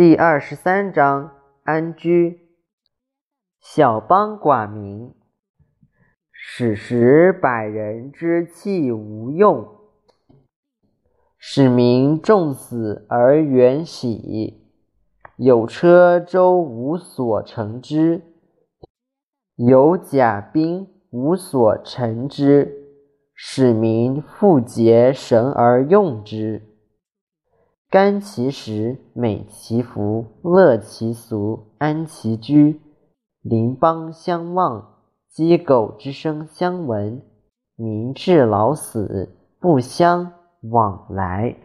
第二十三章安居。小邦寡民，使时百人之器无用，使民重死而远徙。有车舟无所乘之，有甲兵无所乘之，使民复结绳而用之。甘其食，美其服，乐其俗，安其居。邻邦相望，鸡狗之声相闻，民至老死不相往来。